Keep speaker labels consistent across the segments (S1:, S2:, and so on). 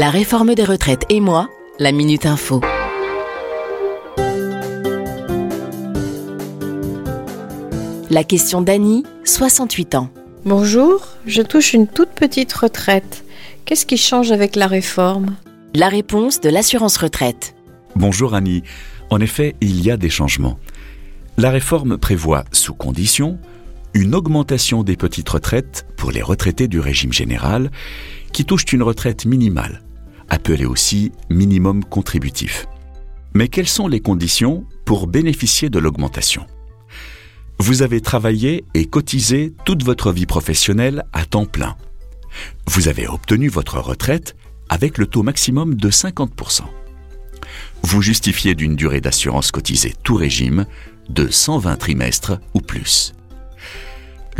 S1: La réforme des retraites et moi, la Minute Info. La question d'Annie, 68 ans.
S2: Bonjour, je touche une toute petite retraite. Qu'est-ce qui change avec la réforme?
S1: La réponse de l'assurance retraite.
S3: Bonjour Annie. En effet, il y a des changements. La réforme prévoit, sous condition, une augmentation des petites retraites pour les retraités du régime général qui touchent une retraite minimale, appelée aussi minimum contributif. Mais quelles sont les conditions pour bénéficier de l'augmentation? Vous avez travaillé et cotisé toute votre vie professionnelle à temps plein. Vous avez obtenu votre retraite avec le taux maximum de 50%. Vous justifiez d'une durée d'assurance cotisée tout régime de 120 trimestres ou plus.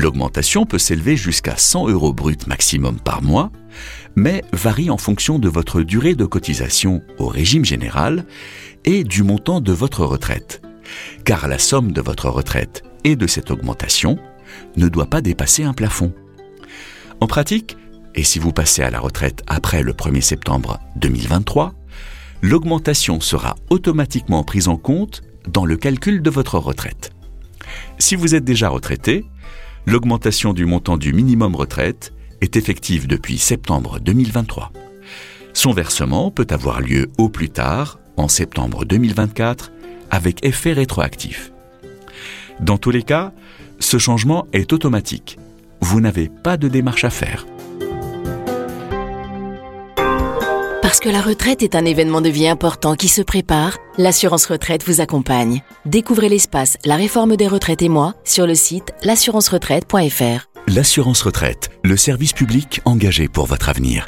S3: L'augmentation peut s'élever jusqu'à 100 euros brut maximum par mois, mais varie en fonction de votre durée de cotisation au régime général et du montant de votre retraite, car la somme de votre retraite et de cette augmentation ne doit pas dépasser un plafond. En pratique, et si vous passez à la retraite après le 1er septembre 2023, l'augmentation sera automatiquement prise en compte dans le calcul de votre retraite. Si vous êtes déjà retraité, l'augmentation du montant du minimum retraite est effective depuis septembre 2023. Son versement peut avoir lieu au plus tard, en septembre 2024, avec effet rétroactif. Dans tous les cas, ce changement est automatique. Vous n'avez pas de démarche à faire.
S1: Parce que la retraite est un événement de vie important qui se prépare, l'assurance retraite vous accompagne. Découvrez l'espace La réforme des retraites et moi sur le site l'assurance-retraite.fr.
S3: L'assurance retraite, le service public engagé pour votre avenir.